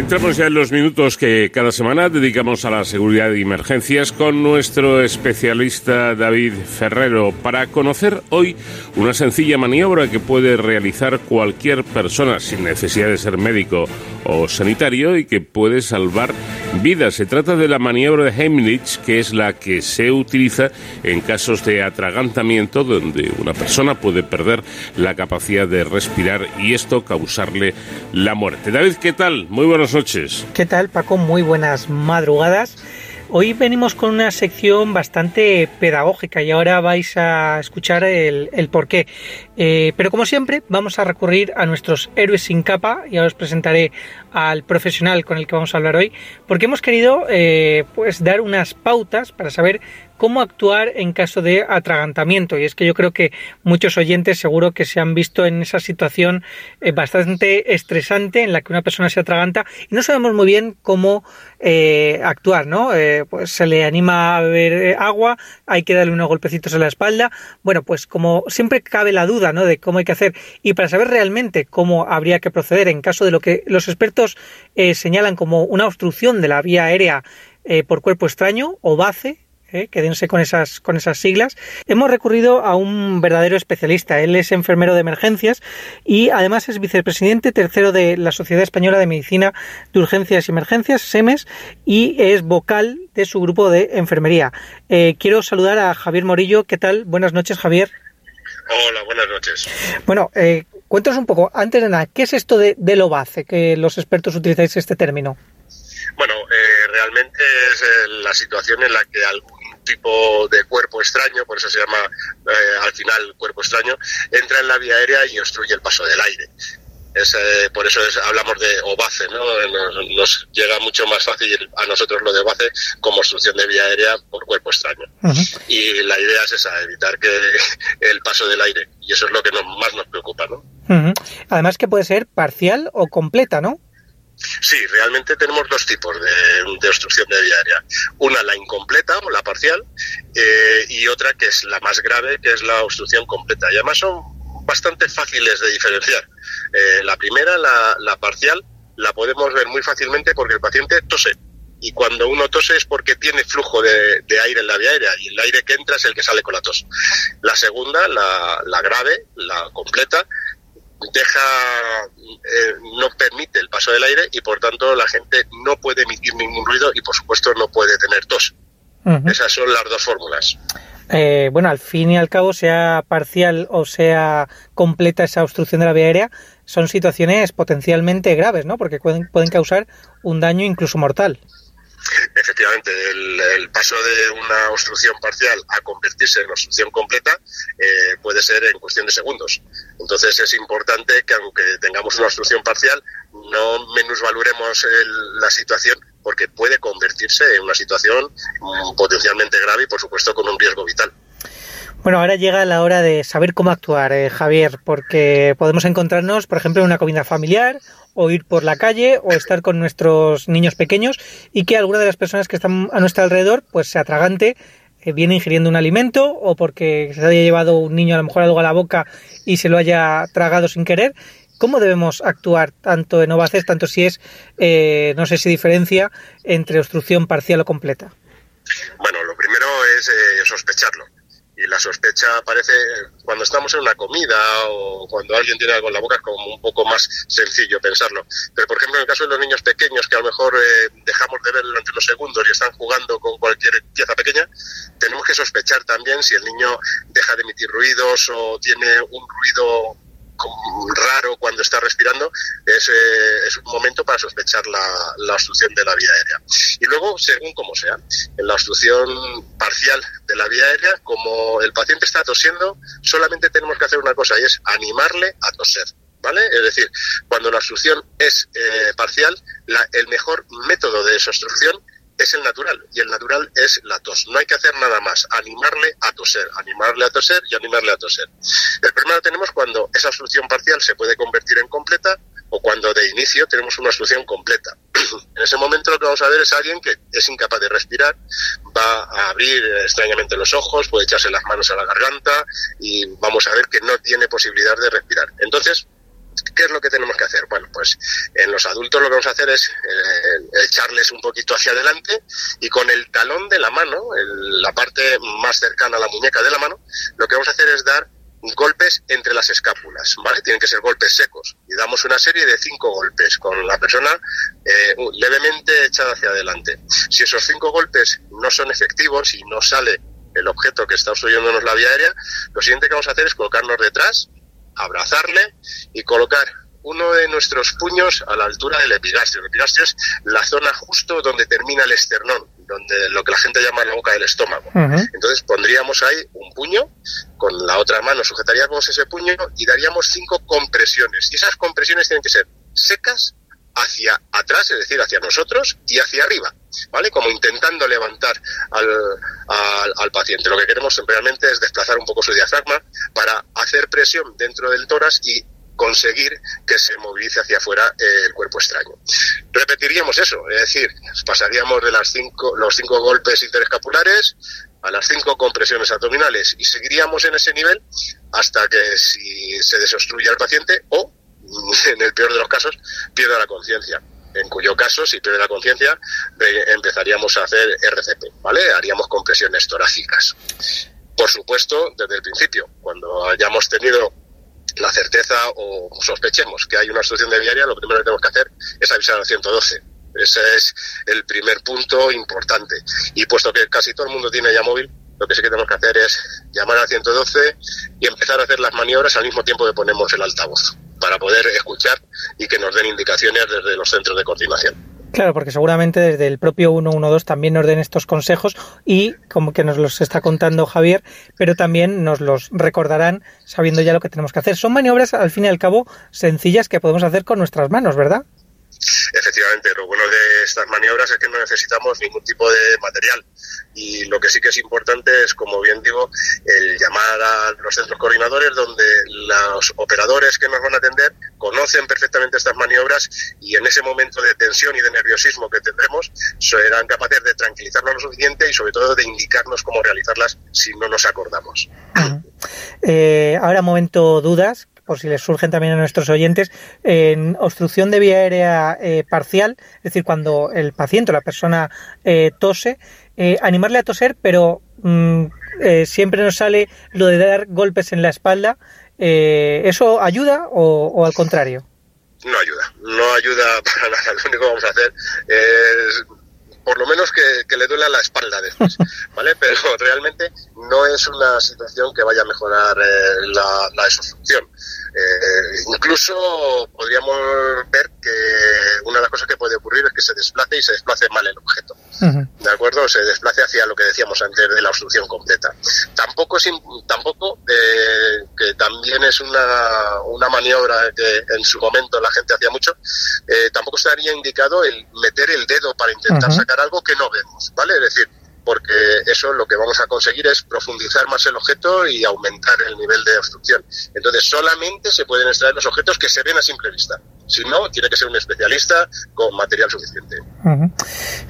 Entramos ya en los minutos que cada semana dedicamos a la seguridad de emergencias con nuestro especialista David Ferrero para conocer hoy una sencilla maniobra que puede realizar cualquier persona sin necesidad de ser médico o sanitario y que puede salvar vidas. Se trata de la maniobra de Heimlich, que es la que se utiliza en casos de atragantamiento donde una persona puede perder la capacidad de respirar y esto causarle la muerte. David, ¿qué tal? Muy buenas noches. ¿Qué tal, Paco? Muy buenas madrugadas. Hoy venimos con una sección bastante pedagógica y ahora vais a escuchar el, porqué. Eh, pero como siempre, vamos a recurrir a nuestros héroes sin capa y ahora os presentaré al profesional con el que vamos a hablar hoy, porque hemos querido eh, pues dar unas pautas para saber cómo actuar en caso de atragantamiento. Y es que yo creo que muchos oyentes seguro que se han visto en esa situación eh, bastante estresante en la que una persona se atraganta y no sabemos muy bien cómo eh, actuar, ¿no? Eh, pues se le anima a beber agua, hay que darle unos golpecitos en la espalda. Bueno, pues como siempre cabe la duda, ¿no? De cómo hay que hacer y para saber realmente cómo habría que proceder en caso de lo que los expertos señalan como una obstrucción de la vía aérea por cuerpo extraño o BACE, ¿eh? quédense con esas, con esas siglas, hemos recurrido a un verdadero especialista. Él es enfermero de emergencias y además es vicepresidente tercero de la Sociedad Española de Medicina de Urgencias y Emergencias, SEMES, y es vocal de su grupo de enfermería. Eh, quiero saludar a Javier Morillo. ¿Qué tal? Buenas noches, Javier. Hola, buenas noches. Bueno, eh, cuéntanos un poco, antes de nada, ¿qué es esto de, de OVACE, que los expertos utilizáis este término? Bueno, eh, realmente es eh, la situación en la que algún tipo de cuerpo extraño, por eso se llama eh, al final cuerpo extraño, entra en la vía aérea y obstruye el paso del aire. Es, por eso hablamos de OVACE, ¿no? Nos, llega mucho más fácil a nosotros lo de OVACE como obstrucción de vía aérea por cuerpo extraño. Y la idea es esa, evitar que el paso del aire. Y eso es lo que más nos preocupa, ¿no? Además que puede ser parcial o completa, ¿no? Sí, realmente tenemos dos tipos de, obstrucción de vía aérea. Una, la incompleta o la parcial, eh, y otra que es la más grave, que es la obstrucción completa. Y además son bastante fáciles de diferenciar. Eh, la primera, la, parcial, la podemos ver muy fácilmente porque el paciente tose. Y cuando uno tose es porque tiene flujo de, aire en la vía aérea y el aire que entra es el que sale con la tos. La segunda, la grave, la completa, deja, eh, no permite el paso del aire y por tanto la gente no puede emitir ningún ruido y por supuesto no puede tener tos. Esas son las dos fórmulas. Eh, bueno, al fin y al cabo, sea parcial o sea completa esa obstrucción de la vía aérea, son situaciones potencialmente graves, ¿no? Porque pueden, pueden causar un daño incluso mortal. Efectivamente, el, paso de una obstrucción parcial a convertirse en obstrucción completa eh, puede ser en cuestión de segundos. Entonces es importante que aunque tengamos una obstrucción parcial, no menusvaloremos la situación porque puede convertirse en una situación mm, potencialmente grave y por supuesto con un riesgo vital. Bueno, ahora llega la hora de saber cómo actuar, eh, Javier, porque podemos encontrarnos, por ejemplo, en una comida familiar o ir por la calle o estar con nuestros niños pequeños y que alguna de las personas que están a nuestro alrededor pues se atragante eh, viene ingiriendo un alimento o porque se haya llevado un niño a lo mejor algo a la boca y se lo haya tragado sin querer. ¿Cómo debemos actuar tanto en ovaces, tanto si es, eh, no sé si diferencia entre obstrucción parcial o completa? Bueno, lo primero es sospecharlo y la sospecha aparece cuando estamos en una comida o cuando alguien tiene algo en la boca es como un poco más sencillo pensarlo. Pero por ejemplo en el caso de los niños pequeños que a lo mejor eh, dejamos de ver durante unos segundos y están jugando con cualquier pieza pequeña, tenemos que sospechar también si el niño deja de emitir ruidos o tiene un ruido raro cuando está respirando, es, eh, es un momento para sospechar la, obstrucción de la vía aérea. Y luego, según como sea, en la obstrucción parcial de la vía aérea, como el paciente está tosiendo, solamente tenemos que hacer una cosa y es animarle a toser. ¿Vale? Es decir, cuando la obstrucción es eh, parcial, la, el mejor método de esa obstrucción es el natural y el natural es la tos. No hay que hacer nada más, animarle a toser, animarle a toser y animarle a toser. El problema lo tenemos cuando esa obstrucción parcial se puede convertir en completa o cuando de inicio tenemos una obstrucción completa. en ese momento lo que vamos a ver es alguien que es incapaz de respirar, va a abrir extrañamente los ojos, puede echarse las manos a la garganta y vamos a ver que no tiene posibilidad de respirar. Entonces, ¿Qué es lo que tenemos que hacer? Bueno, pues en los adultos lo que vamos a hacer es eh, echarles un poquito hacia adelante y con el talón de la mano, la parte más cercana a la muñeca de la mano, lo que vamos a hacer es dar golpes entre las escápulas, ¿vale? Tienen que ser golpes secos. Y damos una serie de cinco golpes con la persona eh, levemente echada hacia adelante. Si esos cinco golpes no son efectivos y no sale el objeto que está obstruyéndonos la vía aérea, lo siguiente que vamos a hacer es colocarnos detrás, abrazarle y colocar uno de nuestros puños a la altura del epigastrio. El epigastrio es la zona justo donde termina el esternón, donde lo que la gente llama la boca del estómago. Entonces pondríamos ahí un puño, con la otra mano sujetaríamos ese puño y daríamos cinco compresiones. Y esas compresiones tienen que ser secas hacia atrás, es decir, hacia nosotros y hacia arriba, ¿vale? Como intentando levantar al, al, paciente. Lo que queremos realmente es desplazar un poco su diafragma para hacer presión dentro del tórax y conseguir que se movilice hacia afuera el cuerpo extraño. Repetiríamos eso, es decir, pasaríamos de las cinco, los cinco golpes interescapulares a las cinco compresiones abdominales y seguiríamos en ese nivel hasta que si se desobstruye el paciente o, en el peor de los casos, pierda la conciencia en cuyo caso, si pierde la conciencia, empezaríamos a hacer RCP, ¿vale? Haríamos compresiones torácicas. Por supuesto, desde el principio, cuando hayamos tenido la certeza o sospechemos que hay una obstrucción de viaria, lo primero que tenemos que hacer es avisar al 112. Ese es el primer punto importante. Y puesto que casi todo el mundo tiene ya móvil, lo que sí que tenemos que hacer es llamar al 112 y empezar a hacer las maniobras al mismo tiempo que ponemos el altavoz, para poder escuchar y que nos den indicaciones desde los centros de coordinación. Claro, porque seguramente desde el propio 112 también nos den estos consejos y como que nos los está contando Javier, pero también nos los recordarán sabiendo ya lo que tenemos que hacer. Son maniobras, al fin y al cabo, sencillas que podemos hacer con nuestras manos, ¿verdad? Efectivamente, lo bueno de estas maniobras es que no necesitamos ningún tipo de material. Y lo que sí que es importante es, como bien digo, el llamar a los centros coordinadores donde los operadores que nos van a atender conocen perfectamente estas maniobras y en ese momento de tensión y de nerviosismo que tendremos serán capaces de tranquilizarnos lo suficiente y sobre todo de indicarnos cómo realizarlas si no nos acordamos. Eh, ahora momento dudas, por si les surgen también a nuestros oyentes, en obstrucción de vía aérea eh, parcial, es decir, cuando el paciente o la persona eh, tose, eh, animarle a toser, pero mm, siempre nos sale lo de dar golpes en la espalda. ¿Eso ayuda o, al contrario? No ayuda, no ayuda para nada. Lo único que vamos a hacer es por lo menos que, le duela la espalda después, ¿vale? Pero realmente no es una situación que vaya a mejorar la, la eh, incluso podríamos ver que una de las cosas que puede ocurrir es que se desplace y se desplace mal el objeto. ¿De acuerdo? Se desplace hacia lo que decíamos antes de la obstrucción completa. Tampoco es tampoco eh, que también es una, una maniobra que en su momento la gente hacía mucho, eh, tampoco estaría indicado el meter el dedo para intentar sacar algo que no vemos, ¿vale? Es decir, porque eso lo que vamos a conseguir es profundizar más el objeto y aumentar el nivel de obstrucción. Entonces, solamente se pueden extraer los objetos que se ven a simple vista. Si no, tiene que ser un especialista con material suficiente.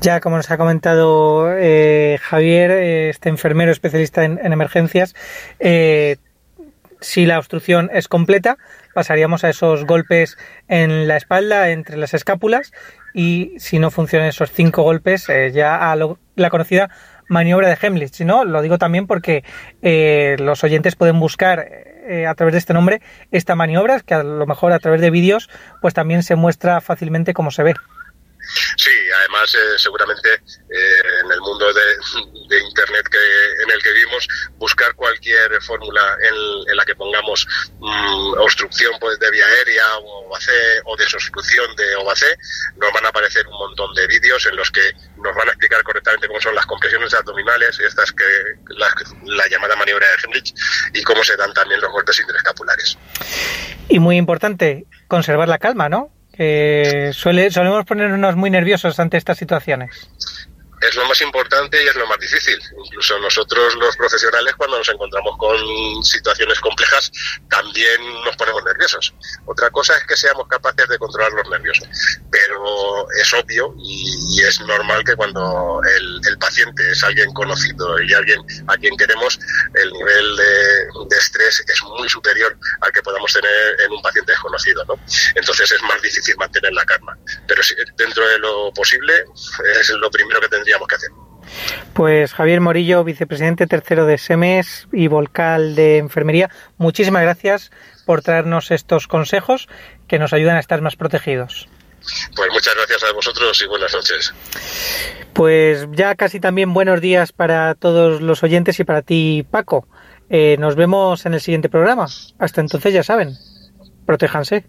Ya, como nos ha comentado eh, Javier, este enfermero especialista en, emergencias, eh, si la obstrucción es completa, pasaríamos a esos golpes en la espalda, entre las escápulas, y si no funcionan esos cinco golpes, eh, ya a la conocida maniobra de Hemlich. Si no, lo digo también porque eh, los oyentes pueden buscar eh, a través de este nombre esta maniobra, que a lo mejor a través de vídeos pues también se muestra fácilmente cómo se ve. Sí, además eh, seguramente eh, en el mundo de, Internet que, en el que vivimos, buscar cualquier fórmula en, la que pongamos mm, obstrucción pues, de vía aérea o desobstrucción de OAC, nos van a aparecer un montón de vídeos en los que nos van a explicar correctamente cómo son las compresiones abdominales, estas que la, la llamada maniobra de Hemlich y cómo se dan también los golpes interescapulares. Y muy importante, conservar la calma, ¿no? Suele, solemos ponernos muy nerviosos ante estas situaciones. Es lo más importante y es lo más difícil. Incluso nosotros los profesionales cuando nos encontramos con situaciones complejas también nos ponemos nerviosos. Otra cosa es que seamos capaces de controlar los nervios. Pero es obvio y, es normal que cuando el, paciente es alguien conocido y alguien a quien queremos, el nivel de, estrés es muy superior al que podamos tener en un paciente desconocido. ¿no? Entonces es más difícil mantener la calma. Pero dentro de lo posible es lo primero que tendríamos que hacer. Pues Javier Morillo, vicepresidente tercero de SEMES y Volcal de Enfermería, muchísimas gracias por traernos estos consejos que nos ayudan a estar más protegidos. Pues muchas gracias a vosotros y buenas noches. Pues ya casi también buenos días para todos los oyentes y para ti, Paco. Eh, nos vemos en el siguiente programa. Hasta entonces ya saben, protéjanse.